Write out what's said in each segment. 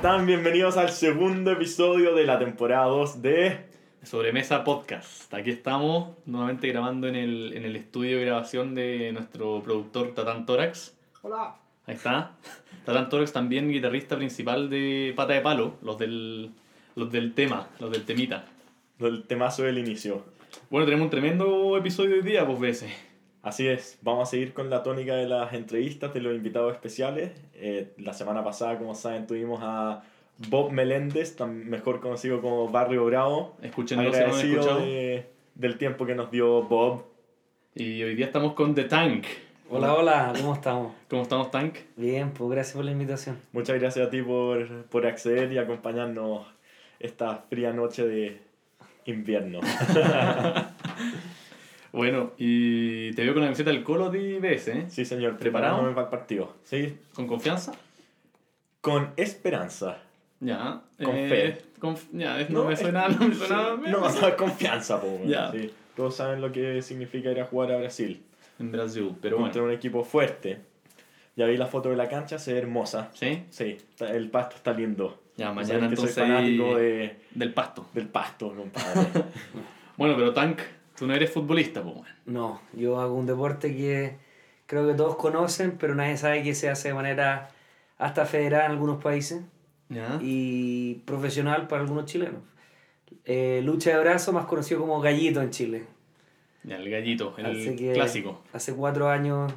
están? Bienvenidos al segundo episodio de la temporada 2 de Sobremesa Podcast. Aquí estamos nuevamente grabando en el, en el estudio de grabación de nuestro productor Tatán Tórax. Hola. Ahí está. Tatán Tórax también guitarrista principal de Pata de Palo, los del, los del tema, los del temita. el temazo del inicio. Bueno, tenemos un tremendo episodio hoy día, pues veces. Así es, vamos a seguir con la tónica de las entrevistas de los invitados especiales. Eh, la semana pasada, como saben, tuvimos a Bob Meléndez, tan mejor conocido como Barrio Bravo. No han Agradecido escuchado. de- del tiempo que nos dio Bob. Y hoy día estamos con The Tank. Hola, hola, ¿cómo estamos? ¿Cómo estamos, Tank? Bien, pues gracias por la invitación. Muchas gracias a ti por, por acceder y acompañarnos esta fría noche de invierno. Bueno, y te veo con la camiseta del Colo de IBS, ¿eh? Sí, señor, ¿Preparado? preparándome para el partido. Sí, ¿Con confianza? con esperanza. Ya. Con eh, fe. ya, no, No, me es- suena, no me suena. No, o sea, confianza, po. Ya. Sí. Todos saben lo que significa ir a jugar a Brasil. En Brasil, pero Contra bueno. un equipo fuerte. Ya vi la foto de la cancha, se ve hermosa. ¿Sí? Sí, el pasto está lindo. Ya, mañana que soy entonces fanático de, del pasto. del pasto, compadre. Bueno, pero Tank, tú no eres futbolista, pues. No, yo hago un deporte que creo que todos conocen, pero nadie sabe que se hace de manera hasta federal en algunos países Ya. y profesional para algunos chilenos. Eh, lucha de brazo, más conocido como gallito en Chile. Ya, el gallito, el que clásico. Hace cuatro años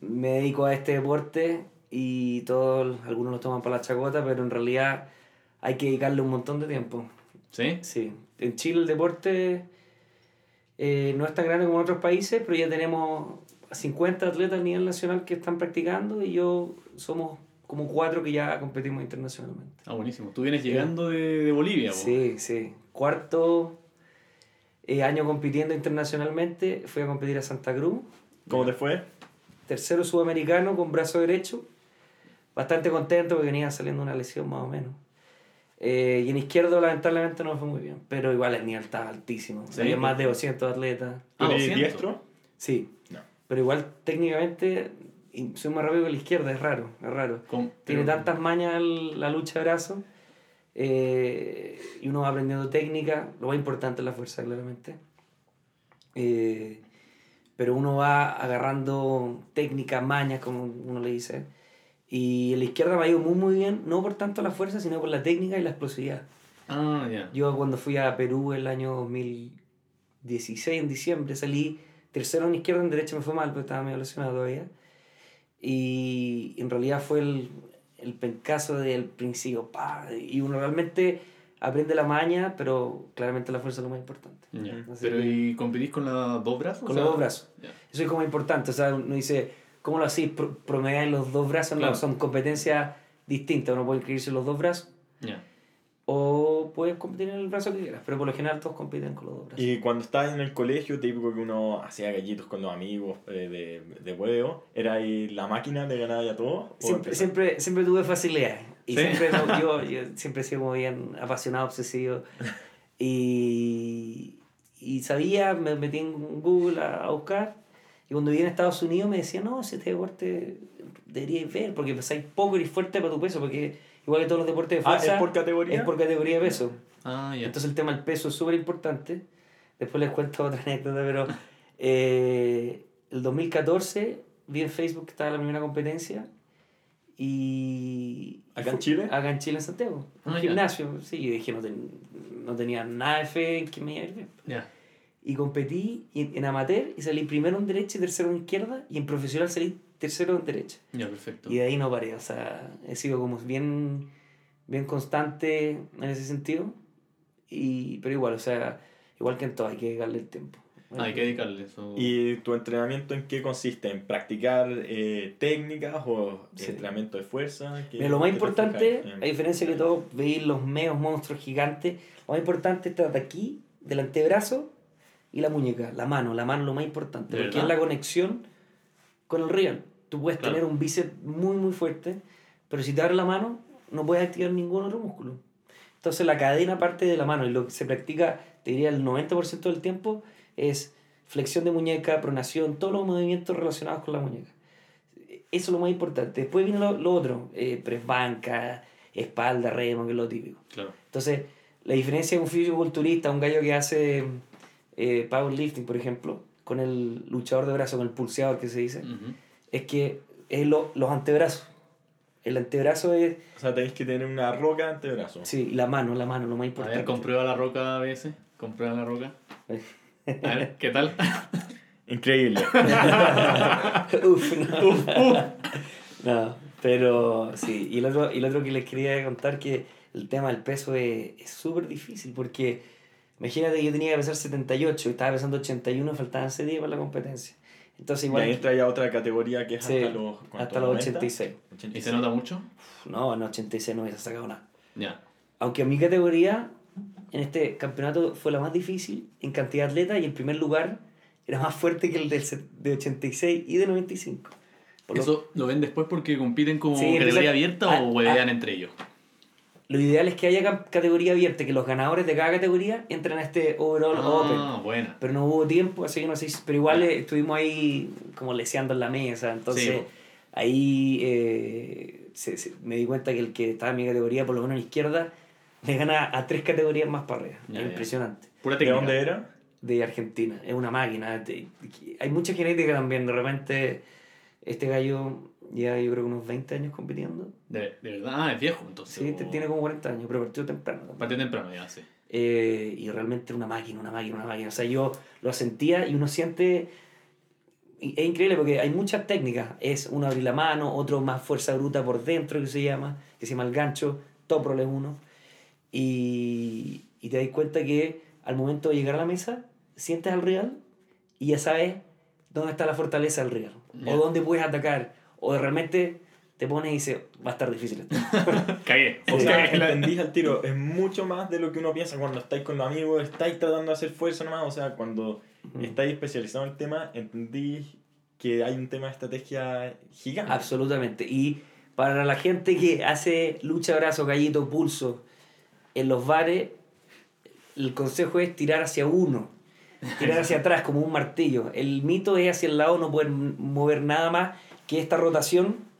me dedico a este deporte y todos, algunos lo toman para la chacota, pero en realidad hay que dedicarle un montón de tiempo. ¿Sí? Sí, en Chile el deporte eh, no es tan grande como en otros países, pero ya tenemos 50 atletas a nivel nacional que están practicando y yo somos como cuatro que ya competimos internacionalmente. Ah, buenísimo. Tú vienes llegando de, de Bolivia, po. Sí, sí. Cuarto eh, año compitiendo internacionalmente, fui a competir a Santa Cruz. ¿Cómo te fue? Tercero sudamericano con brazo derecho. Bastante contento porque venía saliendo una lesión más o menos. Eh, y en izquierdo lamentablemente no fue muy bien, pero igual el nivel estaba altísimo. Sí. Había más de 200 atletas. ¿Tú Ah, eres 200. diestro? Sí, No. pero igual técnicamente soy más rápido que la izquierda, es raro, es raro. Con- Tiene pero- tantas mañas el- la lucha de brazos eh, y uno va aprendiendo técnica, lo más importante es la fuerza, claramente. Eh, pero uno va agarrando técnica, mañas, como uno le dice. Y la izquierda me ha ido muy, muy bien, no por tanto la fuerza, sino por la técnica y la explosividad. Ah, ya. Yo cuando fui a Perú el año 2016, en diciembre, salí tercero en izquierda, en derecha me fue mal, porque estaba medio lesionado todavía. Y en realidad fue el, el pencazo del principio. pa, Y uno realmente aprende la maña, pero claramente la fuerza es lo más importante. Así Pero que- ¿y competís con los dos brazos? Con O sea, los dos brazos. ya. Eso es como importante. O sea, uno dice, ¿cómo lo hacéis? Pro- ¿Promediáis los dos brazos? Claro. No, son competencias distintas. Uno puede inscribirse en los dos brazos Ya. o puedes competir en el brazo que quieras. Pero por lo general todos compiten con los dos brazos. Y cuando estabas en el colegio, típico que uno hacía gallitos con los amigos eh, de, de huevo, ¿era ahí la máquina de ganar ya todo? ¿O Siempre, siempre, siempre tuve facilidades. Y ¿Sí? siempre no- yo, yo siempre he sido muy bien apasionado, obsesivo. Y, y sabía, me metí en Google a, a buscar. Y cuando vine a Estados Unidos me decían, no, si este deporte deberíais ver, porque pesáis poco y fuerte para tu peso, porque igual que todos los deportes de Ah, fuerza, ¿es por categoría? es por categoría de peso. Ah, ya. Entonces el tema del peso es súper importante. Después les cuento otra anécdota, pero eh, el 2014 vi en Facebook que estaba la primera competencia y... ¿Acá en Chile? Acá en Chile, en Santiago. Un Ah, ya. gimnasio, sí. Yo dije, no, ten- no tenía nada de fe en que me iba a ir bien. Ya. Y competí en, en amateur y salí primero en derecha y tercero en izquierda y en profesional salí tercero en derecha. Ya, perfecto. Y de ahí no paré, o sea, he sido como bien, bien constante en ese sentido. Y, pero igual, o sea, igual que en todo, hay que darle el tiempo. Ah, hay que dedicarle eso. ¿Y tu entrenamiento en qué consiste? ¿En practicar eh, técnicas o Sí. entrenamiento de fuerza? ¿Qué- Mira, lo más importante, a diferencia que todos veis los meos monstruos gigantes, lo más importante está de aquí, del antebrazo y la muñeca, la mano. La mano es lo más importante, ¿De porque verdad? es la conexión con el real. Tú puedes Claro. tener un bíceps muy, muy fuerte, pero si te abre la mano, no puedes activar ningún otro músculo. Entonces la cadena parte de la mano y lo que se practica, te diría el 90% del tiempo, es flexión de muñeca, pronación, todos los movimientos relacionados con la muñeca. Eso es lo más importante. Después viene lo, lo otro, eh, press banca, espalda, remo, que es lo típico. Claro. Entonces, la diferencia de un fisiculturista, un gallo que hace eh, powerlifting, por ejemplo, con el luchador de brazo, con el pulseador que se dice, es que es lo- los antebrazos. El antebrazo es, O sea, tenéis que tener una roca antebrazo. sí, y la mano, la mano, lo más A importante. ver, comprueba la roca a veces. Comprueba la roca. A ver, ¿qué tal? Increíble. Uf, no. No, pero sí. Y el, otro, y el otro que les quería contar que el tema del peso es es súper difícil porque imagínate que yo tenía que pesar 78 y estaba pesando 81 faltaban 6 días para la competencia. Entonces y igual ahí entra ya otra categoría que es Sí, hasta los, hasta los 90? 86. ¿Y 86. se nota mucho? No, en 86 no hubiese sacado nada. Ya. Aunque en mi categoría, en este campeonato fue la más difícil en cantidad de atletas y el primer lugar era más fuerte que el del set- de 86 y de 95. Por lo- ¿Eso lo ven después porque compiten como Sí, categoría abierta o huevean entre ellos? Lo ideal es que haya categoría abierta, que los ganadores de cada categoría entren a este overall open. Ah, buena. Pero no hubo tiempo, así que no sé. Pero igual estuvimos ahí como leseando en la mesa. Entonces Sí, ahí eh, se- se- me di cuenta que el que estaba en mi categoría, por lo menos en izquierda, le gana a tres categorías más para arriba. Ya, es ya. impresionante. Pura ¿De dónde era? De Argentina. Es una máquina. de- hay mucha genética también. De repente, este gallo lleva yo creo que unos 20 años compitiendo. De, de verdad, ah, es viejo entonces. Sí, o- te- tiene como 40 años, pero partió temprano. Partió temprano ya, sí. Eh, y realmente una máquina, una máquina, una máquina. O sea, yo lo sentía y uno siente... es increíble porque hay muchas técnicas. Es uno abrir la mano, otro más fuerza bruta por dentro que se llama, que se llama el gancho, top roll es uno. Y, y te das cuenta que al momento de llegar a la mesa, sientes al rival y ya sabes dónde está la fortaleza del rival. Ya. O dónde puedes atacar. O de realmente te pones y dices, va a estar difícil esto. Cagué. O sea, entendís al tiro. Es mucho más de lo que uno piensa cuando estáis con los amigos, estáis tratando de hacer fuerza nomás. O sea, cuando estáis especializados en el tema, entendís que hay un tema de estrategia gigante. Absolutamente. Y para la gente que hace lucha, brazo, gallito, pulso en los bares, el consejo es tirar hacia uno, tirar hacia atrás como un martillo. El mito es hacia el lado, no poder mover nada más que esta rotación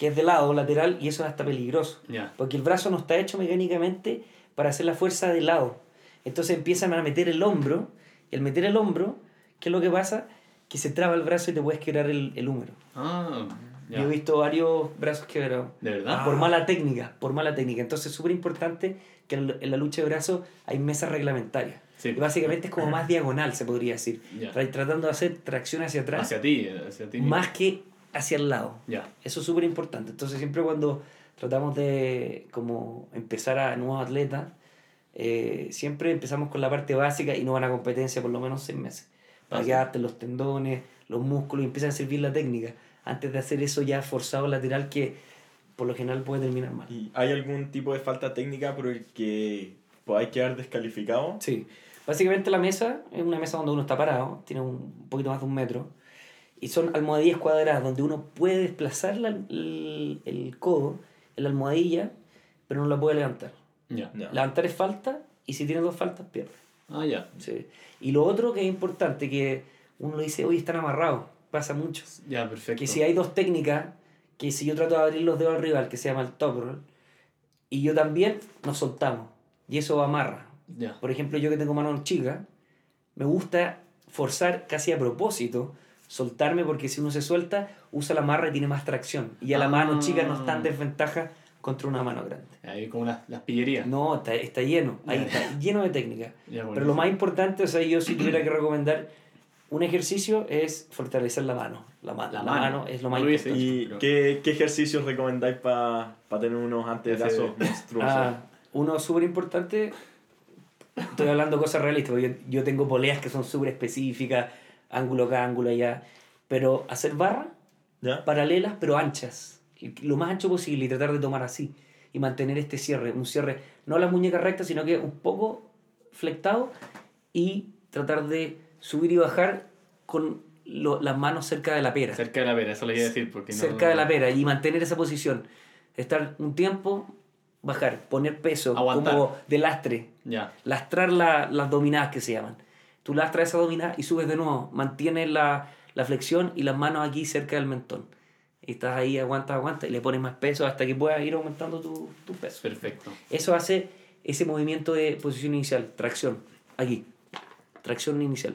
que es de lado, lateral, y eso es hasta peligroso. Ya. Porque el brazo no está hecho mecánicamente para hacer la fuerza de lado. Entonces empiezan a meter el hombro. Y al meter el hombro, ¿qué es lo que pasa? Que se traba el brazo y te puedes quebrar el, el húmero. Ah, ya. Yo he visto varios brazos quebrados. ¿De verdad? Por mala técnica, por mala técnica. Entonces es súper importante que en la lucha de brazos hay mesas reglamentarias. Sí. Y básicamente es como más diagonal, se podría decir. Tra- Tratando de hacer tracción hacia atrás, Hacia ti, hacia ti. más que hacia el lado. Ya. Eso es súper importante. Entonces siempre cuando tratamos de como empezar a nuevos atletas, eh, siempre empezamos con la parte básica y no van a competencia por lo menos seis meses. Para que adapten los tendones, los músculos y empiecen a servir la técnica. Antes de hacer eso ya forzado lateral que por lo general puede terminar mal. ¿Y hay algún tipo de falta técnica por el que podáis quedar descalificado? Sí. Básicamente la mesa es una mesa donde uno está parado, tiene un poquito más de un metro, y son almohadillas cuadradas donde uno puede desplazar la- el, el codo en la almohadilla, pero no la puede levantar. Ya. Ya. Levantar es falta, y si tiene dos faltas, pierde. Ah, ya. Sí. Y lo otro que es importante, que uno lo dice, oye, están amarrados, pasa mucho. Ya, perfecto. Que si hay dos técnicas, que si yo trato de abrir los dedos al rival, que se llama el top roll, y yo también, nos soltamos. Y eso amarra. Ya. Por ejemplo, yo que tengo mano chica, me gusta forzar casi a propósito, soltarme porque si uno se suelta, usa la marra y tiene más tracción. Y a la Ah. mano chica no está en desventaja contra una mano grande. Ahí como las, las pillerías. No, está, está lleno, ahí Ya. está lleno de técnica. Ya, Pero lo más importante, o sea, yo si tuviera que recomendar un ejercicio es fortalecer la mano. La, ma- La la mano. mano. es lo más hubiese importante. ¿Y qué, qué ejercicios recomendáis para tener unos antebrazos monstruosos? Ah, uno súper importante, estoy hablando cosas realistas, porque yo, yo tengo poleas que son súper específicas, ángulo acá, ángulo allá, pero hacer barras ¿Ya? paralelas pero anchas, lo más ancho posible y tratar de tomar así y mantener este cierre, un cierre, no la muñeca recta, sino que un poco flectado y tratar de subir y bajar con lo- las manos cerca de la pera Cerca de la pera, eso le iba a decir. Porque no- cerca de la pera y mantener esa posición. Estar un tiempo, bajar, poner peso Aguantar. como de lastre, Ya. lastrar la- las dominadas que se llaman. Tú lastras esa dominada y subes de nuevo, mantienes la, la flexión y las manos aquí cerca del mentón. y estás ahí, aguanta, aguanta, y le pones más peso hasta que puedas ir aumentando tu, tu peso. Perfecto. Eso hace ese movimiento de posición inicial, tracción, aquí, tracción inicial.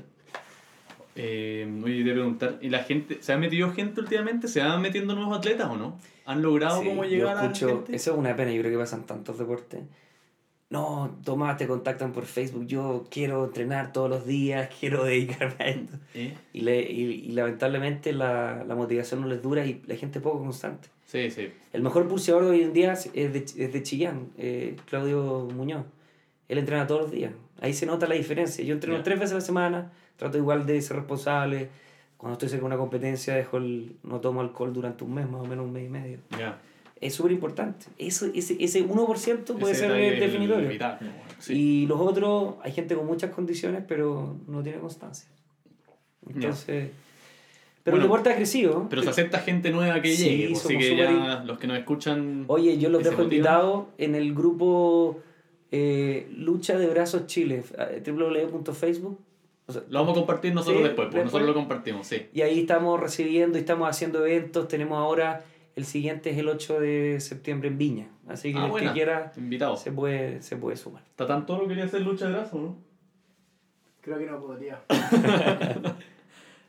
Eh, oye, te preguntar, ¿y la gente, se ha metido gente últimamente? ¿Se van metiendo nuevos atletas o no? ¿Han logrado Sí, cómo yo llegar escucho- a la gente? Eso es una pena, yo creo que pasan tantos deportes. No, Tomás, te contactan por Facebook, yo quiero entrenar todos los días, quiero dedicarme a esto. ¿Eh? Y, le, y, y lamentablemente la, la motivación no les dura y la gente es poco constante. Sí, sí. El mejor pulseador de hoy en día es de, es de Chillán, eh, Claudio Muñoz. Él entrena todos los días. Ahí se nota la diferencia. Yo entreno Ya. tres veces a la semana, trato igual de ser responsable. Cuando estoy cerca de una competencia, dejo el, no tomo alcohol durante un mes, más o menos un mes y medio. Ya. Es súper importante. Eso, ese, ese 1% puede Ese ser el definitorio. vital, ¿no? Sí. Y los otros, hay gente con muchas condiciones, pero no tiene constancia. Entonces. Pero el Bueno, deporte ha crecido. Pero se acepta gente nueva que Sí, llegue, pues, así que ya los que nos escuchan... Oye, yo los ¿Y se dejo invitados en el grupo eh, Lucha de Brazos Chile, www.facebook. O sea, Lo vamos a compartir nosotros Sí, después, después. nosotros lo compartimos, sí. Y ahí estamos recibiendo y estamos haciendo eventos. Tenemos ahora, el siguiente es el 8 de septiembre en Viña. Así que Ah, el buena. que quiera Invitado. se puede, se puede sumar. ¿Está tan toro quería hacer lucha de brazo, no? Creo que no podría.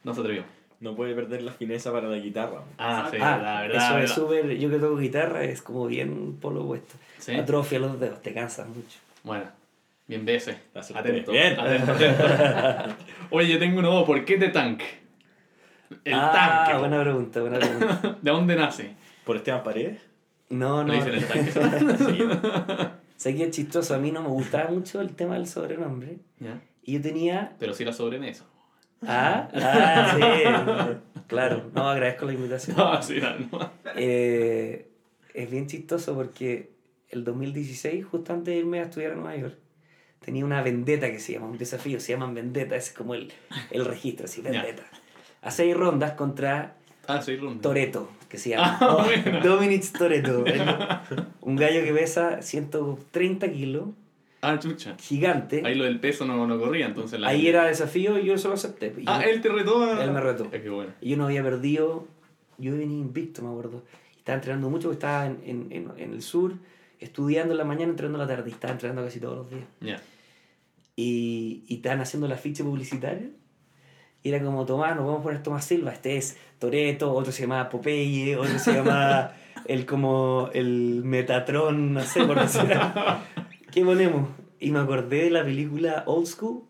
No se atrevió. No puede perder la fineza para la guitarra. Ah, sí, Ah, la verdad. eso verdad. es súper. Yo que toco guitarra es como bien polo opuesto. Sí. Atrofia los dedos, te cansas mucho. Bueno, bien veces. La acerté. Atento. Bien. Atento, atento. Oye, yo tengo uno. ¿Por qué te tank? El ah, tanque. buena pregunta, buena pregunta. ¿De dónde nace? ¿Por Esteban Paredes? No, no. Le dicen el tanque. Sé que es chistoso, a mí no me gustaba mucho el tema del sobrenombre. Ya. Y yo tenía. Pero sí la sobremesa. Ah, ah, sí. Claro, no, agradezco la invitación. No, sí, no. Eh, es bien chistoso porque el 2016, justo antes de irme a estudiar a Nueva York, tenía una vendetta que se llama, un desafío, se llaman vendetta, es como el, el registro, así, vendetta. A seis rondas contra Ah, sí, ronda. Toreto, que se llama. Ah, buena. Dominic Toreto. Un gallo que pesa 130 kilos, Ah, chucha. gigante. Ahí lo del peso no, no corría, entonces la... Ahí era desafío y yo eso lo acepté. Y Ah, yo- él te retó. a- Él me retó. Es que bueno. y yo no había perdido, yo venía invicto, me acuerdo. Estaba entrenando mucho, porque estaba en, en, en, en el sur, estudiando en la mañana, entrenando en la tarde, y estaba entrenando casi todos los días. Ya. Y, y estaban haciendo la ficha publicitaria. Y era como, Tomás, nos vamos a poner Tomás Silva. Este es Toreto, otro se llama Popeye, otro se llama el como el Metatron, no sé por decir. ¿Qué ponemos? Y me acordé de la película Old School,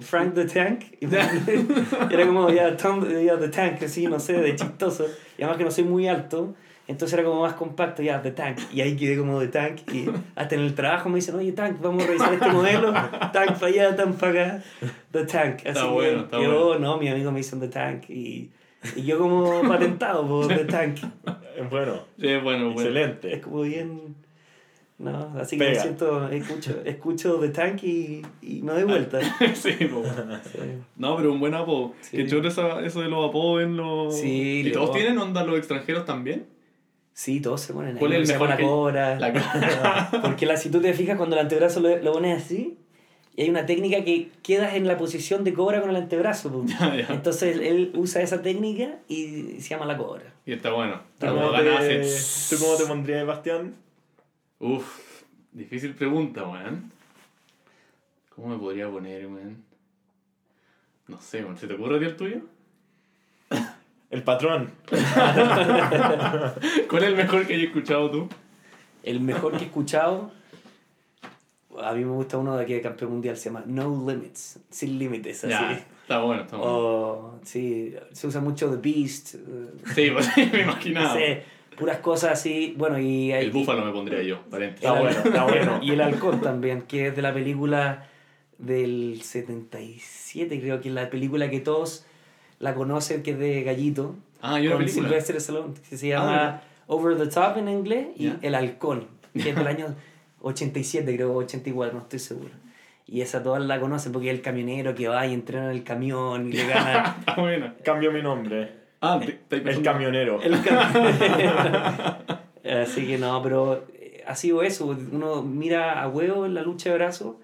Frank the Tank. Y era como, ya, Tom, ya, The Tank, así, no sé, de chistoso. Y además que no soy muy alto, entonces era como más compacto, ya, The Tank. Y ahí quedé como The Tank. Y hasta en el trabajo me dicen, oye, Tank, vamos a revisar este modelo. Tank para allá, Tank para acá. The Tank. Así Está bueno, está quedó, bueno. no, mi amigo me hizo The Tank. Y, y yo como patentado por The Tank. Eh, Bueno, Sí, bueno, bueno. Es excelente. como bien... No, así que me siento, escucho, escucho The Tank y, y me doy vuelta. sí. Sí. No, pero un buen apodo. Sí. Que choro esa- eso de los apodos en los... Sí, ¿Y todos tienen onda los extranjeros también? Sí, todos se ponen ahí. ¿Cuál es el mejor que- cobra. La... Porque la, si tú te fijas, cuando el antebrazo lo, lo pones así, y hay una técnica que quedas en la posición de cobra con el antebrazo. Ya, ya. Entonces él usa esa técnica y se llama la cobra. Y está bueno. ¿Tú cómo, te, ¿Tú cómo te pondrías, Bastián? Uf, difícil pregunta, weón. ¿Cómo me podría poner, weón? No sé, weón. ¿Se te ocurre a ti el tuyo? El patrón. ¿Cuál es el mejor que hayas escuchado tú? El mejor que he escuchado, a mí me gusta uno de aquí de campeón mundial, se llama No Limits, sin límites, así. Ya, está bueno, está bueno. O, sí, se usa mucho The Beast, eh, Sí, pues sí, me imaginaba. puras cosas así. Bueno, y El y- búfalo me pondría yo, paréntesis. Está bueno, está bueno. Y el halcón también, que es de la película del 77, creo que es la película que todos la conocen, que es de Gallito, Ah, yo con. Sylvester Stallone, que se Ah, llama Over the Top en inglés, y Ya. El halcón, que es del año 87, creo, 84, no estoy seguro. Y esa todas la conocen porque es el camionero que va y entrena en el camión y le gana Está buena. Cambio mi nombre. Ah, te, te- El camionero. el camionero. Así que no, pero eh, ha sido eso. Uno mira a huevo en la lucha de brazos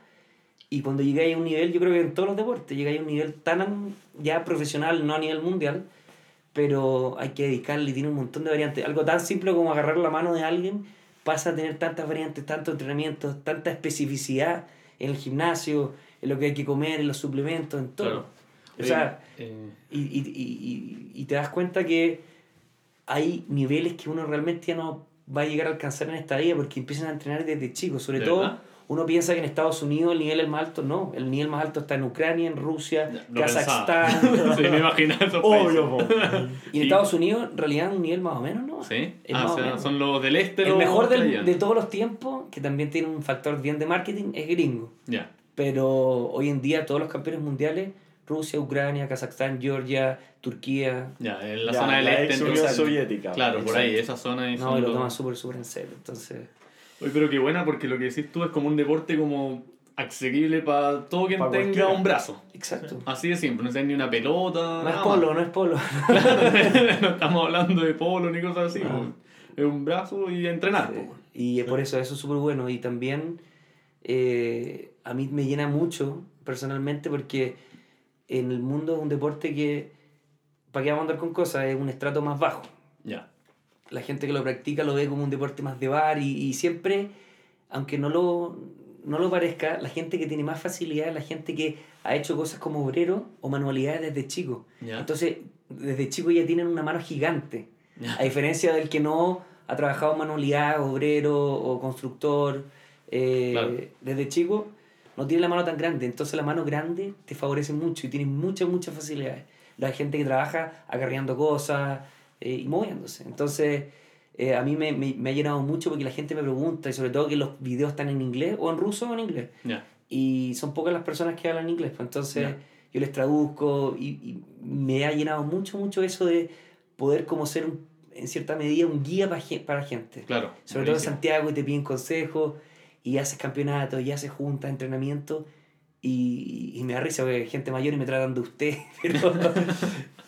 y cuando llegáis a un nivel, yo creo que en todos los deportes, llegáis a un nivel tan ya profesional, no a nivel mundial, pero hay que dedicarle, tiene un montón de variantes. Algo tan simple como agarrar la mano de alguien pasa a tener tantas variantes, tantos entrenamientos, tanta especificidad en el gimnasio, en lo que hay que comer, en los suplementos, en todo. Claro. O sea, Eh, y, y, y, y, te das cuenta que hay niveles que uno realmente ya no va a llegar a alcanzar en esta vida porque empiezan a entrenar desde chicos. Sobre ¿De todo, verdad? Uno piensa que en Estados Unidos el nivel es más alto. No, el nivel más alto está en Ucrania, en Rusia, lo Kazajstán. sí, me imaginaba esos Obvio, y en Estados Unidos, en realidad, un nivel más o menos, ¿no? Sí. Es Ah, o sea, menos. son los del este. El los mejor del- de todos los tiempos, que también tiene un factor bien de marketing, es gringo. Ya. Pero hoy en día todos los campeones mundiales, Rusia, Ucrania, Kazajstán, Georgia, Turquía, Ya, en la Ya, zona del la este. Unión entonces- Soviética. Claro, por ahí, Exacto. esa zona. ahí no, lo los- toman súper, súper en serio. Entonces, Oye, pero qué buena porque lo que decís tú es como un deporte como asequible para todo quien Pa' tenga cualquiera. un brazo. exacto. Así de simple, no necesitas ni una pelota. No es nada polo, no es polo. más. no estamos hablando de polo ni cosas así. No. pues. Es un brazo y entrenar. Sí. pues. Y por eso eso es súper bueno. Y también eh, a mí me llena mucho personalmente porque en el mundo es un deporte que, para qué vamos a andar con cosas, es un estrato más bajo. Ya. La gente que lo practica lo ve como un deporte más de bar y, y siempre, aunque no lo, no lo parezca, la gente que tiene más facilidad es la gente que ha hecho cosas como obrero o manualidades desde chico. Entonces, desde chico ya tienen una mano gigante. A diferencia del que no ha trabajado manualidad, obrero o constructor, eh, Claro. desde chico no tiene la mano tan grande. Entonces la mano grande te favorece mucho y tienes muchas, muchas facilidades. La gente que trabaja acarreando cosas eh, y moviéndose. Entonces eh, a mí me, me, me ha llenado mucho porque la gente me pregunta y sobre todo que los videos están en inglés o en ruso o en inglés. Ya. Y son pocas las personas que hablan inglés. pues entonces Ya. yo les traduzco y, y me ha llenado mucho, mucho eso de poder como ser un- en cierta medida un guía para, para gente. Claro. Sobre todo en buenísimo. Santiago y te piden consejos y haces campeonatos y haces juntas, entrenamientos y, y me da risa porque hay gente mayor y me tratan de usted, pero,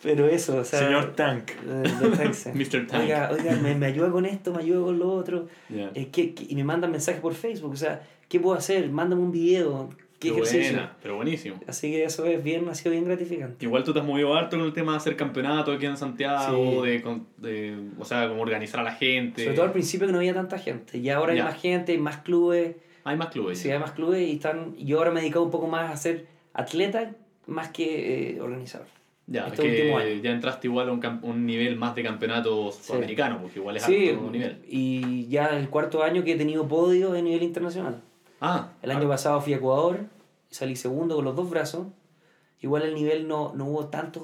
pero eso, o sea... Señor Tank. eh, Texas. Mr. Tank. Oiga, oiga me, me ayuda con esto, me ayuda con lo otro. Eh, ¿qué- qué? y me mandan mensajes por Facebook, o sea, ¿qué puedo hacer? Mándame un video, ¿qué Qué ejercicio? buena, pero buenísimo. Así que eso es bien, ha sido bien gratificante. Igual tú te has movido harto con el tema de hacer campeonato aquí en Santiago, Sí. de, de, o sea, como organizar a la gente. Sobre todo al principio que no había tanta gente, y ahora hay más gente, hay más clubes, Hay más clubes. sí, hay más clubes y están, yo ahora me he dedicado un poco más a ser atleta más que eh, organizador. Ya, es este último que año. ya entraste igual a un, un nivel más de campeonato sudamericano, porque igual es Sí, alto nivel. y ya el cuarto año que he tenido podios a nivel internacional. Ah, El año ah, pasado fui a Ecuador, salí segundo con los dos brazos. Igual el nivel no, no hubo tantos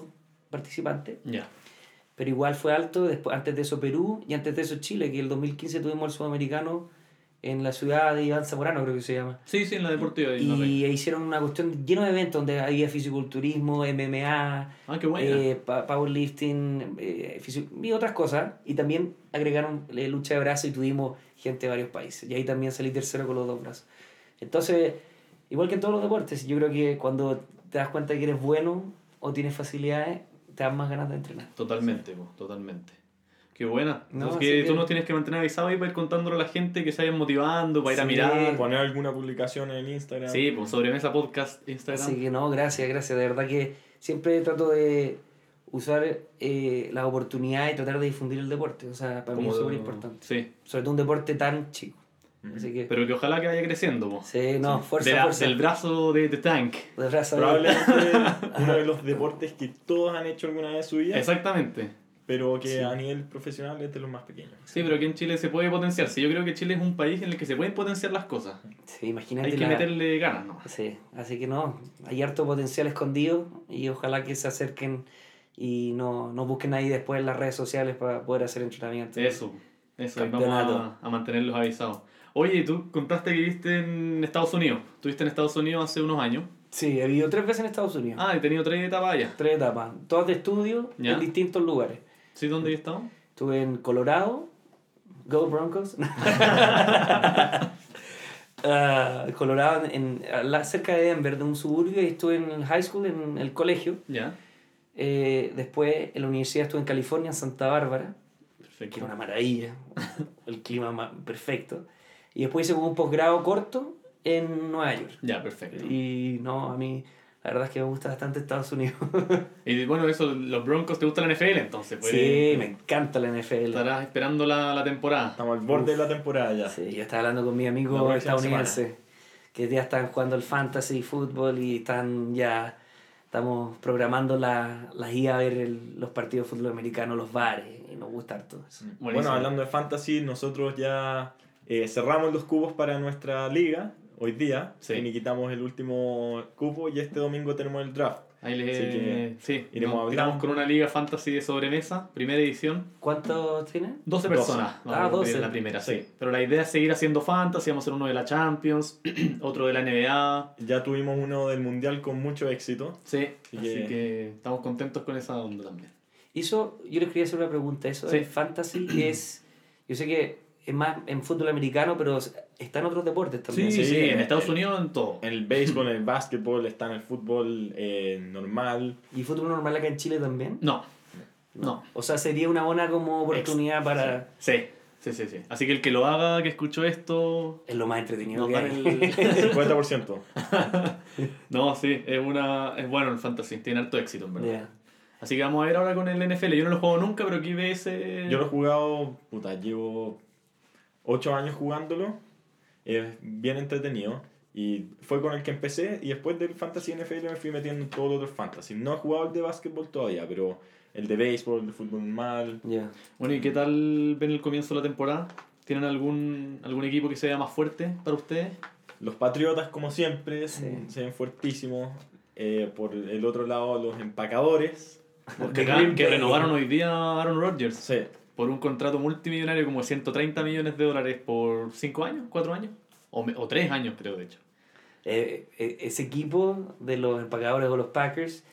participantes, Ya, pero igual fue alto. Después, antes de eso Perú y antes de eso Chile, que el 2015 tuvimos el sudamericano en la ciudad de Iván Zamorano, creo que se llama. sí, sí, en la deportiva. Y hicieron una cuestión lleno de eventos donde había fisiculturismo, MMA. Ah, qué eh, powerlifting eh, y otras cosas. Y también agregaron eh, lucha de brazos y tuvimos gente de varios países. Y ahí también salí tercero con los dos brazos. Entonces, igual que en todos los deportes, yo creo que cuando te das cuenta que eres bueno o tienes facilidades, te dan más ganas de entrenar. Totalmente, totalmente. Qué buena. No, Entonces, que que- tú nos tienes que mantener avisado ahí para ir contándole a la gente que se vayan motivando, para ir a mirar. Poner alguna publicación en Instagram. Sí, pues sobremesa podcast Instagram. Así que no, gracias, gracias. De verdad que siempre trato de usar eh, las oportunidades y tratar de difundir el deporte. O sea, para mí Como es de- súper importante. Sí, Sobre todo un deporte tan chico. Así que, pero que ojalá que vaya creciendo. po. sí, no, fuerza, De la- fuerza. Del brazo de, de Tank. De brazo de- Probablemente uno de los deportes que todos han hecho alguna vez en su vida, Exactamente. Pero que Sí. a nivel profesional es de los más pequeños. Sí, pero aquí en Chile se puede potenciarse. Yo creo que Chile es un país en el que se pueden potenciar las cosas. Sí, imagínate Hay que la- meterle ganas, ¿no? Sí, así que no, hay harto potencial escondido y ojalá que se acerquen y no, no busquen ahí después en las redes sociales para poder hacer entrenamiento. Eso, eso. Y vamos a, a mantenerlos avisados. Oye, tú contaste que viviste en Estados Unidos. Estuviste en Estados Unidos hace unos años. Sí, he vivido tres veces en Estados Unidos. Ah, he tenido tres etapas allá. Tres etapas, todas de estudio Ya. en distintos lugares. ¿Sí? ¿Dónde estado? Estuve en Colorado, Go Broncos. Ah, Colorado, en, en- cerca de Denver, de un suburbio, y estuve en el high school, en el colegio. Ya. Eh, después en la universidad estuve en California, en Santa Bárbara, que Perfecto. era una maravilla, el clima ma- perfecto. Y después hice un posgrado corto en Nueva York. Ya, perfecto. Y no, a mí La verdad es que me gusta bastante Estados Unidos. Y bueno, eso, los Broncos, ¿te gusta la NFL entonces? Pues, sí, me encanta la NFL. Estarás esperando la, la temporada. Estamos al borde Uf. de la temporada ya. Sí, yo estaba hablando con mi La amigo estadounidense, que ya están jugando el fantasy fútbol y están ya, estamos programando la, las IA a ver el- los partidos de fútbol americano, los bares, y nos gusta harto eso. Buenísimo. Bueno, hablando de fantasy, nosotros ya eh, cerramos los cubos para nuestra liga hoy día. Sí. Finiquitamos el último cupo y este domingo tenemos el draft. Ahí le... Así que sí, iremos tiramos con una liga fantasy de sobremesa, primera edición. ¿Cuántos tiene? 12 12. personas. Ah, vamos a cumplir 12. en la primera, sí. Sí. Pero la idea es seguir haciendo fantasy. Vamos a hacer uno de la Champions, otro de la NBA. Ya tuvimos uno del Mundial con mucho éxito. Sí, Así así, que- que... estamos contentos con esa onda también. Eso, yo les quería hacer una pregunta, eso Sí. del fantasy es, yo sé que es más en fútbol americano, pero está en otros deportes también. Sí, sí, Sí, en Estados Unidos en todo. En el béisbol, en el básquetbol, está en el fútbol eh, normal. ¿Y fútbol normal acá en Chile también? No, no. O sea, sería una buena como oportunidad para... Sí, sí, sí, sí. Así que el que lo haga, que escuchó esto... Es lo más entretenido Nos que hay. el... 50%. No, sí, es una es bueno el fantasy, tiene harto éxito en verdad. Así que vamos a ver ahora con el NFL. Yo no lo he jugado nunca, pero aquí ves Yo lo he jugado, puta, llevo 8 años jugándolo. Es bien entretenido. Y fue con el que empecé. Y después del Fantasy NFL me fui metiendo en todos los otros Fantasy. No he jugado el de básquetbol todavía, pero el de béisbol, el de fútbol normal. Ya. Bueno, ¿y qué tal ven el comienzo de la temporada? ¿Tienen algún, algún equipo que sea más fuerte para ustedes? Los Patriotas, como siempre, Sí. se ven fuertísimos. Eh, por el otro lado, los empacadores. Que, Green que Bay. renovaron hoy día a Aaron Rodgers Sí, por un contrato multimillonario como de 130 millones de dólares por 5 años, 4 años, o, me- o 3 años creo de hecho. Eh, eh, ese equipo de los empacadores o los Packers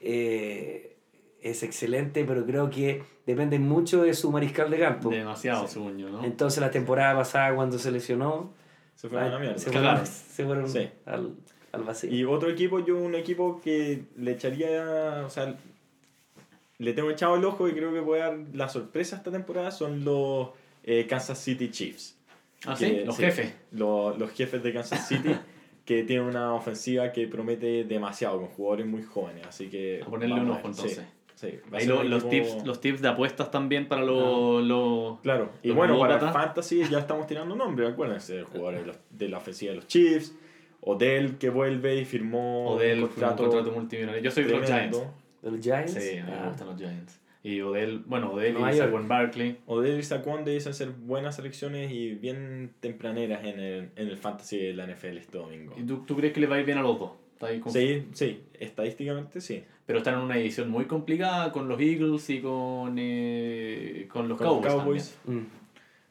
eh, es excelente, pero creo que depende mucho de su mariscal de campo. Demasiado, Sí. según yo, ¿no? Entonces la temporada pasada cuando se lesionó, se fueron a la mierda. se fueron, se fueron Sí. al, al vacío. Y otro equipo, yo un equipo que le echaría, o sea, le tengo echado el ojo y creo que puede dar la sorpresa esta temporada son los eh, Kansas City Chiefs. ah, que- sí, los jefes. Los, los jefes de Kansas City que tienen una ofensiva que promete demasiado con jugadores muy jóvenes, así que... A ponerle un ojo entonces. Sí, sí, Ahí lo- los, equipo- tips, los tips de apuestas también para los... los- Claro, y los bueno, para el. Fantasy ya estamos tirando nombres, acuérdense, jugadores de, los- de la ofensiva de los Chiefs, Odell que vuelve y firmó Odell un fue un contrato multimillonario. Yo soy de los. Giants. ¿De los Giants? Sí, a mí me Ah. gustan los Giants. Y Odell, bueno, Odell Nueva y. Saquon Barkley. Odell y Saquon dicen ser buenas selecciones y bien tempraneras en el, en el fantasy de la NFL este domingo. ¿Y tú, tú crees que les va a ir bien a los dos? ¿Está ahí con- Sí, sí, estadísticamente sí. Pero están en una edición muy complicada con los Eagles y con, eh, con los Con los Cowboys. Mm.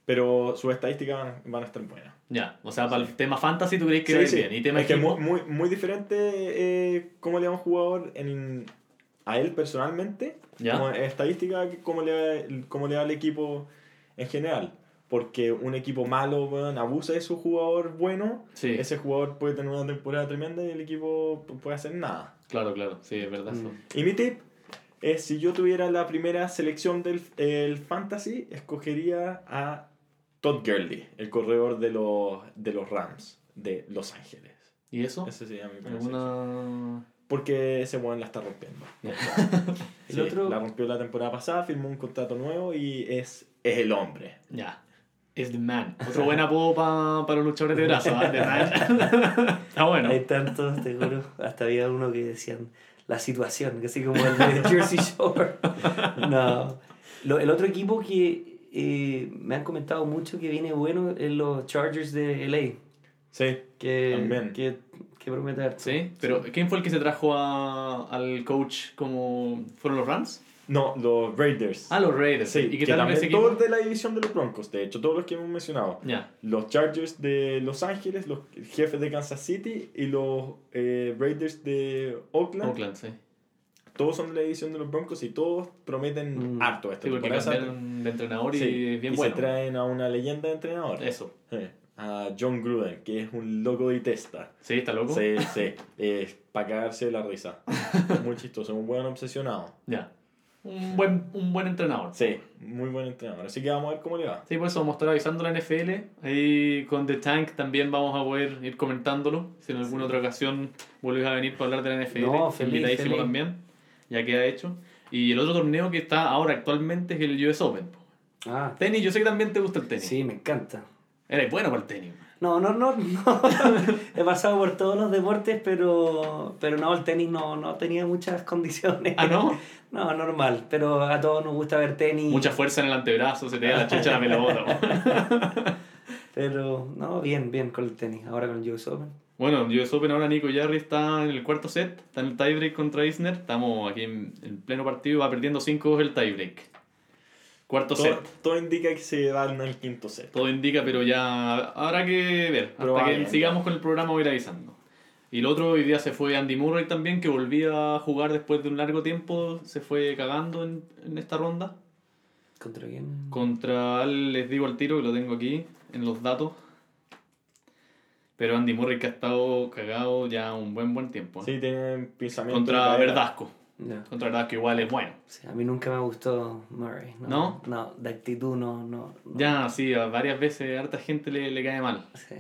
Pero sus estadísticas van, van a estar buenas. Ya, o sea, para el tema fantasy tú crees que Sí, va a ir sí. bien. Y tema es que muy, muy, muy diferente eh, cómo le un jugador en, a él personalmente, Ya. como estadística, cómo le, da- cómo le da al equipo en general. Porque un equipo malo weón, abusa de su jugador bueno, Sí, ese jugador puede tener una temporada tremenda y el equipo no puede hacer nada. claro, claro. Sí, es verdad. Mm. Y mi tip es, si yo tuviera la primera selección del el fantasy, escogería a Todd Gurley, el corredor de los, de los Rams de Los Ángeles. ¿Y eso? Ese sería mi primera. ¿Alguna...? Porque ese weón la está rompiendo. El Sí, otro- La rompió la temporada pasada, firmó un contrato nuevo y es, es el hombre. Ya. Es The Man. Otro buen apodo pa- para los luchadores de brazo. ¿ah? The Man. Está bueno. Hay tantos, te juro. Hasta había uno que decían la situación, que así como el de Jersey Shore. No. Lo- el otro equipo que eh, me han comentado mucho que viene bueno es los Chargers de LA. Sí, Que, También. que, que promete harto. Sí, pero ¿quién fue el que se trajo a- al coach como... ¿Fueron los Rams? no, los Raiders. Ah, los Raiders. sí, ¿Y qué que tal también todos de la división de los Broncos, de hecho, todos los que hemos mencionado. Los Chargers de Los Ángeles, los jefes de Kansas City y los eh, Raiders de Oakland. Oakland, sí. Todos son de la división de los Broncos y todos prometen Mm. harto esta Sí, porque de entrenador y Sí, bien y bueno. se traen a una leyenda de entrenador. Eso. Eh, A John Gruden, que es un loco de testa. Sí, está loco. Sí, sí. para cagarse de la risa. Muy chistoso, un buen obsesionado. Ya. un buen, un buen entrenador. Sí, muy buen entrenador. Así que vamos a ver cómo le va. Sí, por eso vamos a estar avisando la NFL. Ahí con The Tank también vamos a poder ir comentándolo. Si en alguna otra ocasión vuelves a venir para hablar de la NFL, No, feliz, invitadísimo feliz. también. Ya queda hecho. Y el otro torneo que está ahora actualmente es el US Open. Ah, Tenis, yo sé que también te gusta el tenis. sí, me encanta. Eres bueno para el tenis. No, no, no, no. He pasado por todos los deportes, pero, pero no, el tenis no, no tenía muchas condiciones. Ah, ¿no? No, normal, pero a todos nos gusta ver tenis. Mucha fuerza en el antebrazo, se te da la chucha la pelota. Pero, no, bien, bien con el tenis. Ahora con el US Open. Bueno, US Open ahora Nico Jarry está en el cuarto set, está en el tiebreak contra Isner. Estamos aquí en, en pleno partido, va perdiendo 5-2 el tiebreak. Cuarto Todo, set. todo indica que se van al quinto set. Todo indica, pero ya habrá que ver. Hasta que sigamos con el programa voy a ir avisando. Y el otro, hoy día se fue Andy Murray también, que volvía a jugar después de un largo tiempo. Se fue cagando en, en esta ronda. ¿Contra quién? Contra, les digo al tiro, que lo tengo aquí en los datos. Pero Andy Murray que ha estado cagado ya un buen buen tiempo. ¿eh? Sí, tienen pensamiento. Contra. Verdasco. Ya. Contra Verdasco igual es bueno. Sí, a mí nunca me gustó Murray. ¿No? No, de actitud no. no, no. Ya, sí, varias veces a harta gente le, le cae mal. Sí.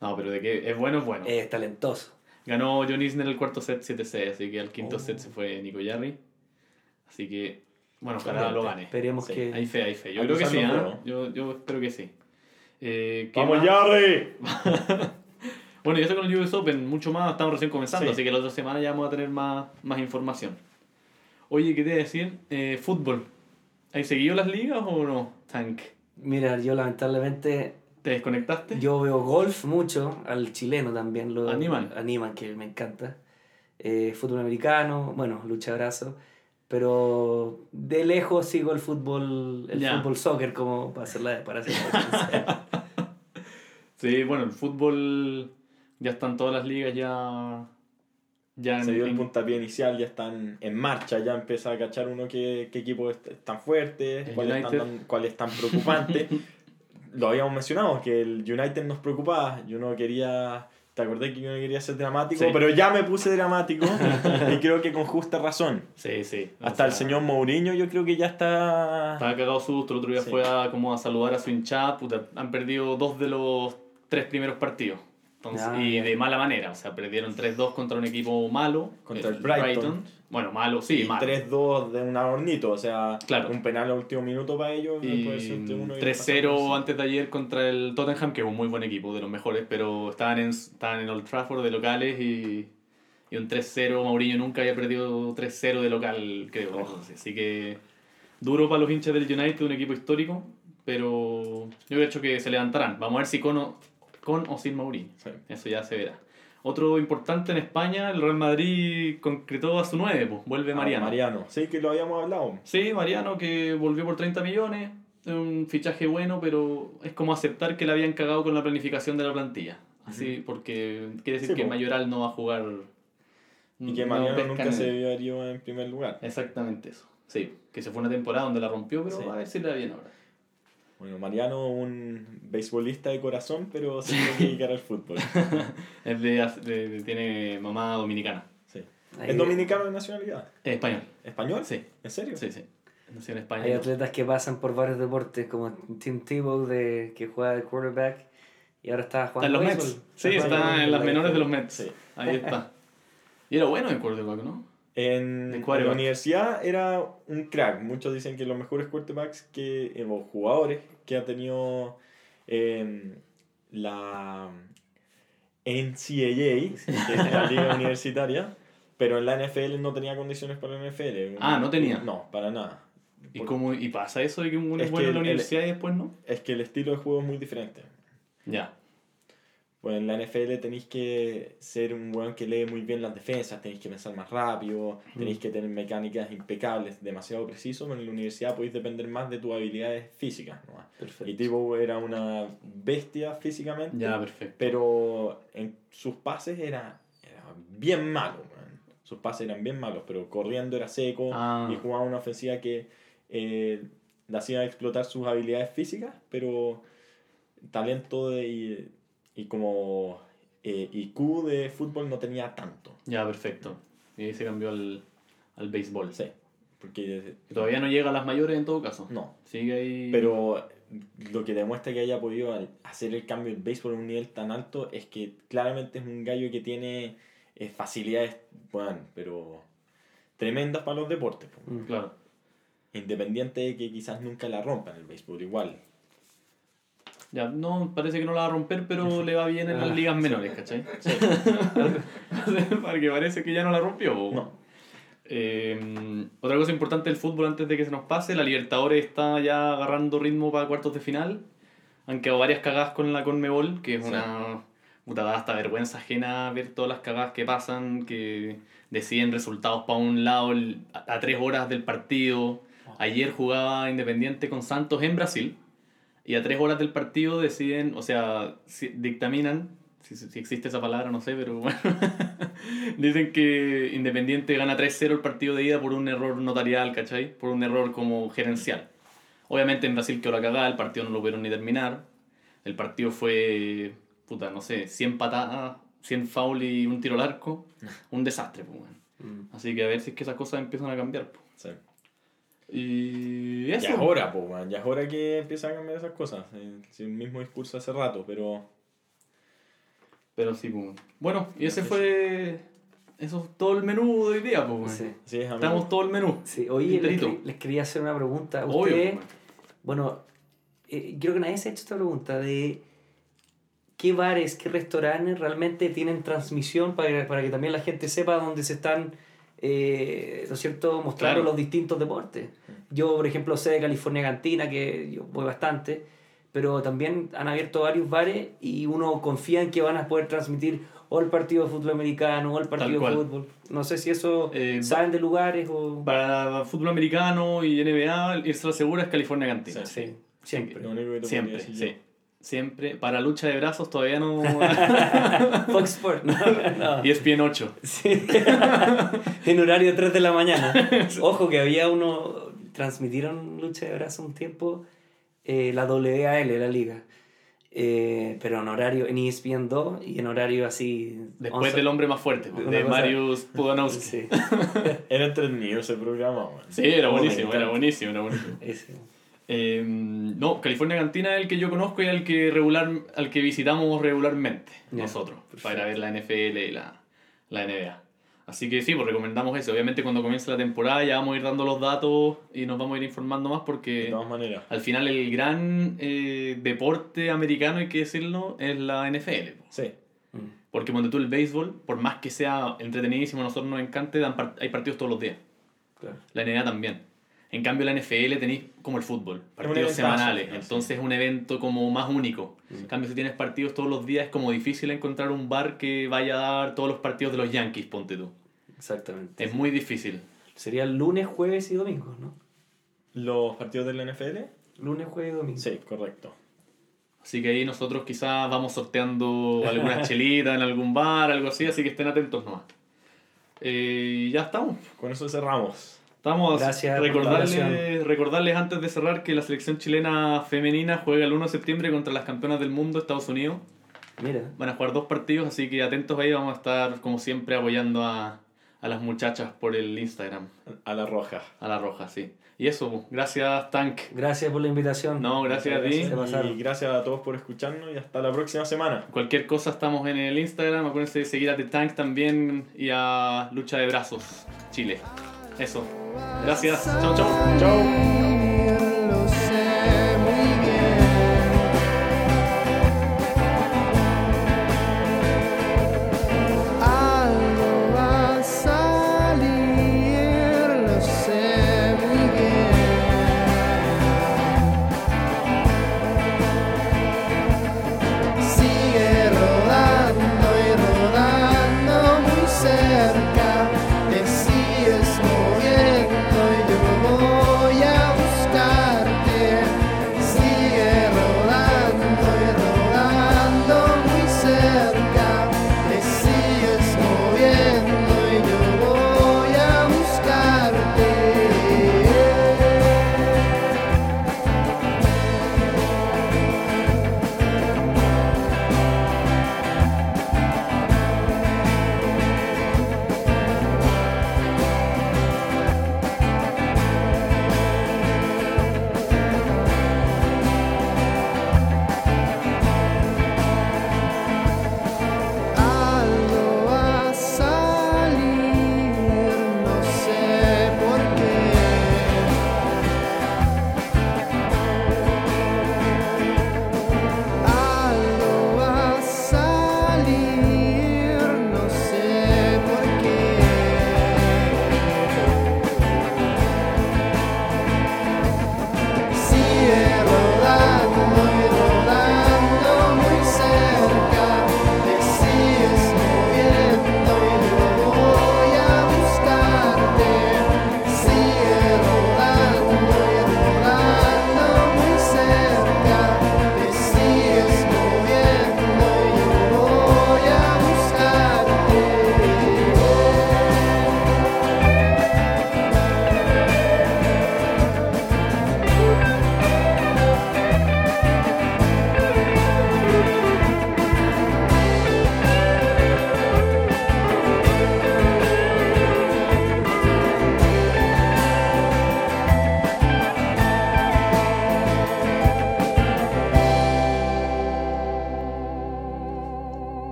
No, pero de que es bueno, es bueno. Es talentoso. Ganó John Isner el cuarto set 7-6, así que al quinto Oh. set se fue Nico Jarry. Así que, bueno, ojalá lo gane. Esperemos Sí, que. Hay fe, hay fe. Yo creo que que sí, usarlo ¿ah? yo, yo espero que sí. Eh, ¿qué ¡Vamos? Jarry! Bueno, y eso con el US Open, mucho más, estamos recién comenzando, Sí. así que la otra semana ya vamos a tener más, más información. Oye, ¿qué te iba a decir? Eh, fútbol. ¿Has seguido las ligas o no, Tank? Mira, yo lamentablemente. ¿Te desconectaste? Yo veo golf mucho, al chileno también lo Animan. animan, que me encanta. Eh, fútbol americano, bueno, lucha brazo. Pero de lejos sigo el fútbol, el Ya. fútbol soccer como para hacer la, para hacer la diferencia. Sí, bueno, el fútbol ya están todas las ligas ya. ya en- Se dio el en- puntapié inicial, ya están en marcha, ya empieza a cachar uno qué, qué equipos est- están fuertes, El cuáles están, cuáles están preocupantes. Lo habíamos mencionado, que el United nos preocupaba, yo no quería... ¿Te acordé que yo no quería ser dramático? Sí. Pero ya me puse dramático y creo que con justa razón. Sí, sí. o Hasta el señor Mourinho yo creo que ya está... Estaba cagado susto, el otro día Sí. fue a, como a saludar a su hinchada, puta, han perdido dos de los tres primeros partidos. Entonces, Ah, y de mala manera, o sea, perdieron 3-2 contra un equipo malo. Contra el Brighton. Bueno, malo, sí, y malo. 3-2 de un hornito, o sea, Claro. un penal al último minuto para ellos. Y puede ser este uno y 3-0 pasamos. antes de ayer contra el Tottenham, que es un muy buen equipo, de los mejores, pero estaban en, estaban en Old Trafford de locales y, y un 3-0. Mourinho nunca había perdido 3-0 de local, creo. cosa así. Que duro para los hinchas del United, un equipo histórico, pero yo creo que se levantarán. Vamos a ver si con o, con o sin Mourinho. Sí. Eso ya se verá. Otro importante en España, el Real Madrid concretó a su 9, pues, vuelve Ah, Mariano. Mariano, sí que lo habíamos hablado. Sí, Mariano que volvió por 30 millones, es un fichaje bueno, pero es como aceptar que le habían cagado con la planificación de la plantilla. Así, porque quiere decir Sí, que po. Mayoral no va a jugar. Y que no Mariano pesca nunca en se vio en primer lugar. Exactamente eso. Sí, que se fue una temporada donde la rompió, pero Sí. a ver si le da bien ahora. Bueno, Mariano, un beisbolista de corazón, pero se tiene que dedicar al fútbol. Es de, de- de- tiene mamá dominicana. Sí. Hay, ¿Es dominicano de nacionalidad? Es español. ¿Español? Sí, ¿En serio? sí, sí. Nació en hay España. atletas que pasan por varios deportes, como Tim Tebow, de, que juega de quarterback y ahora está Está en jugando los. Mets. Sí, jugando está en las la menores de los. Mets. Sí. Ahí está. Y era bueno en quarterback, ¿no? En, la universidad era un crack. Muchos dicen que los mejores quarterbacks que, eh, o jugadores que ha tenido eh, la NCAA, que es la liga universitaria, pero en la NFL no tenía condiciones para la NFL. Ah, ¿no tenía? No, para nada. ¿Y, cómo, ¿Y pasa eso de que uno es, bueno en la el- universidad y después no? Es que el estilo de juego es muy diferente. Ya. Pues en la NFL tenéis que ser un weón que lee muy bien las defensas, tenéis que pensar más rápido, tenéis que tener mecánicas impecables, demasiado preciso, pero en la universidad podéis depender más de tus habilidades físicas. ¿no? Y Perfecto. Tebow era una bestia físicamente, Ya, perfecto. pero en sus pases era, era bien malo. Sus pases eran bien malos, pero corriendo era seco Ah. y jugaba una ofensiva que eh, le hacía explotar sus habilidades físicas, pero talento de, y, y como eh, IQ de fútbol no tenía tanto. Ya, perfecto. Y ahí se cambió al, al béisbol. Sí. Porque Todavía no llega a las mayores en todo caso. no. Sigue ahí. Pero lo que demuestra que haya podido hacer el cambio del béisbol a un nivel tan alto es que claramente es un gallo que tiene eh, facilidades, bueno, pero tremendas para los deportes. po. Mm. Claro. Independiente de que quizás nunca la rompan el béisbol, igual. Ya, no, parece que no la va a romper, pero le va bien en las Ah, ligas menores, ¿cachai? Porque parece que ya no la rompió. No. Eh, otra cosa importante del fútbol antes de que se nos pase, la Libertadores está ya agarrando ritmo para cuartos de final. Han quedado varias cagadas con la Conmebol, que es Sí. una puta da hasta vergüenza ajena ver todas las cagadas que pasan, que deciden resultados para un lado a, a tres horas del partido. Ayer jugaba Independiente con Santos en Brasil y a tres horas del partido deciden, o sea, dictaminan, si, si existe esa palabra, no sé, pero bueno, dicen que Independiente gana 3-0 el partido de ida por un error notarial, ¿cachai? Por un error como gerencial. Obviamente en Brasil quedó la cagada, el partido no lo pudieron ni terminar. El partido fue, puta, no sé, 100 patadas, 100 foul y un tiro al arco. Un desastre, pues, weón. Mm. Así que a ver si es que esas cosas empiezan a cambiar, pues. Sí. Y Ya eso. es hora, po, man, ya es hora que empiezan a cambiar esas cosas. Sí, El mismo discurso hace rato, pero Pero sí, pues. Bueno, y ese fue. Eso es todo el menú de hoy día, pues. Sí. sí es. Estamos todo el menú. Sí, oye, les, les quería hacer una pregunta. Obvio, Ustedes, pues, bueno, eh, creo que nadie se ha hecho esta pregunta de qué bares, qué restaurantes realmente tienen transmisión para que, para que también la gente sepa dónde se están, eh, ¿no es cierto?, mostrando Claro. los distintos deportes. Yo, por ejemplo, sé de California Cantina, que yo voy bastante, pero también han abierto varios bares y uno confía en que van a poder transmitir o el partido de fútbol americano o el partido de fútbol. No sé si eso Eh, saben de lugares o... Para fútbol americano y NBA, irse a la segura es California Cantina. Sí. Sí, siempre. Siempre, decir sí. Siempre. Para lucha de brazos todavía no. Fox Sports, no, no. y ESPN 8. Sí. en horario de 3 de la mañana. Ojo que había uno, transmitieron lucha de brazos un tiempo, eh, la WAL, la liga. Eh, pero en horario, en ESPN 2 y en horario así... Después 11. del hombre más fuerte, de cosa- Marius Pudanowski. Sí. Era entretenido ese programa, man. Sí, era buenísimo, era buenísimo, era buenísimo. ese. Eh, no, California Cantina es el que yo conozco y el que regular, al que visitamos regularmente Ya, nosotros perfecto. para ver la NFL y la, la NBA. Así que sí, pues recomendamos eso. Obviamente cuando comience la temporada ya vamos a ir dando los datos y nos vamos a ir informando más De porque todas maneras. al final el gran eh, deporte americano, hay que decirlo, es la NFL. po. Sí. Mm. Porque cuando tú el béisbol, por más que sea entretenidísimo, a nosotros nos encante, dan par- hay partidos todos los días. Claro. La NBA también. En cambio, la NFL tenéis como el fútbol, partidos semanales. Entonces es un evento como más único. Mm. En cambio, si tienes partidos todos los días, es como difícil encontrar un bar que vaya a dar todos los partidos de los Yankees, ponte tú. Exactamente. Es muy difícil. Sería lunes, jueves y domingo, ¿no? ¿Los partidos de la NFL? Lunes, jueves y domingo. Sí, correcto. Así que ahí nosotros quizás vamos sorteando algunas chelitas en algún bar, algo así, así que estén atentos nomás. Eh, ya estamos. Con eso cerramos. Estamos Gracias recordarles, recordarles antes de cerrar que la selección chilena femenina juega el 1 de septiembre contra las campeonas del mundo, Estados Unidos. Mira. Van a jugar dos partidos, así que atentos ahí, vamos a estar como siempre apoyando a, a las muchachas por el Instagram, A la roja. a la roja, sí. Y eso, gracias Tank. Gracias por la invitación. No, gracias a ti. Y gracias a todos por escucharnos y hasta la próxima semana. Cualquier cosa estamos en el Instagram, acuérdense de seguir a The Tank también y a Lucha de Brazos Chile. Eso. Gracias. Chao, chao. Chao.